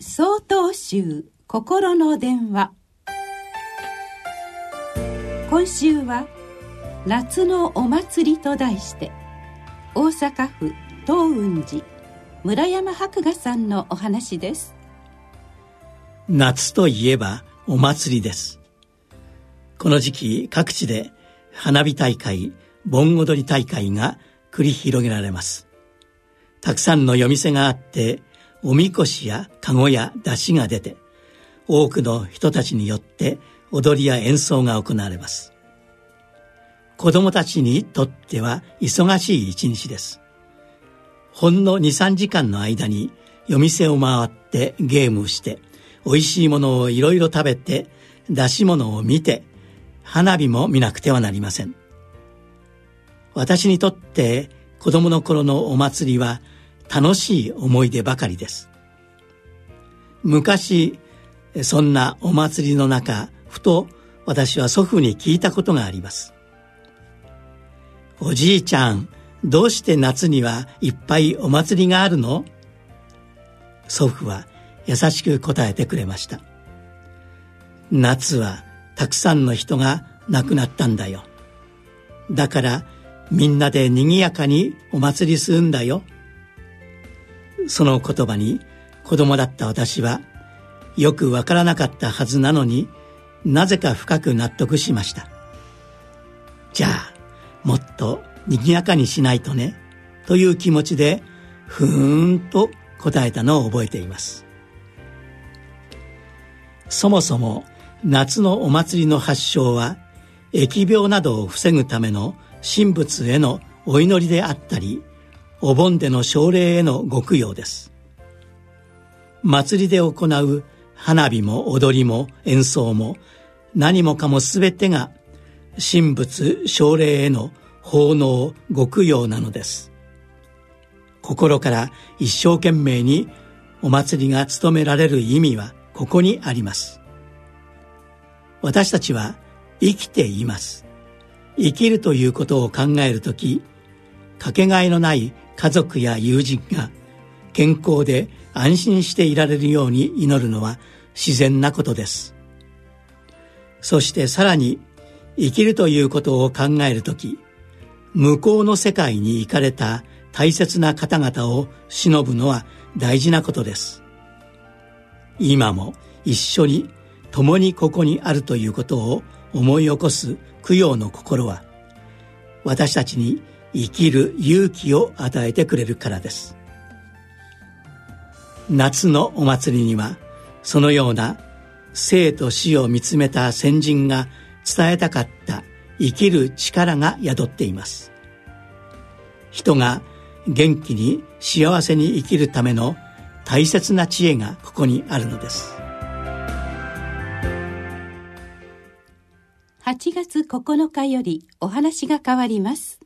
総統集心の電話。今週は「夏のお祭り」と題して大阪府東雲寺村山博雅さんのお話です。夏といえばお祭りです。この時期各地で花火大会盆踊り大会が繰り広げられます。たくさんの夜店があっておみこしや籠や出汁が出て多くの人たちによって踊りや演奏が行われます。子供たちにとっては忙しい一日です。ほんの23時間の間に夜店を回ってゲームして美味しいものをいろいろ食べて出し物を見て花火も見なくてはなりません。私にとって子供の頃のお祭りは楽しい思い出ばかりです。昔そんなお祭りの中ふと私は祖父に聞いたことがあります。おじいちゃんどうして夏にはいっぱいお祭りがあるの？祖父は優しく答えてくれました。夏はたくさんの人が亡くなったんだよ。だからみんなで賑やかにお祭りするんだよ。その言葉に子供だった私はよくわからなかったはずなのになぜか深く納得しました。じゃあもっと賑やかにしないとねという気持ちでふーんと答えたのを覚えています。そもそも夏のお祭りの発祥は疫病などを防ぐための神仏へのお祈りであったりお盆での奨励へのご供養です。祭りで行う花火も踊りも演奏も何もかも全てが神仏奨励への奉納ご供養なのです。心から一生懸命にお祭りが務められる意味はここにあります。私たちは生きています。生きるということを考えるときかけがえのない家族や友人が健康で安心していられるように祈るのは自然なことです。そしてさらに生きるということを考えるとき向こうの世界に行かれた大切な方々を忍ぶのは大事なことです。今も一緒に共にここにあるということを思い起こす供養の心は私たちに生きる勇気を与えてくれるからです。夏のお祭りにはそのような生と死を見つめた先人が伝えたかった生きる力が宿っています。人が元気に幸せに生きるための大切な知恵がここにあるのです。8月9日よりお話が変わります。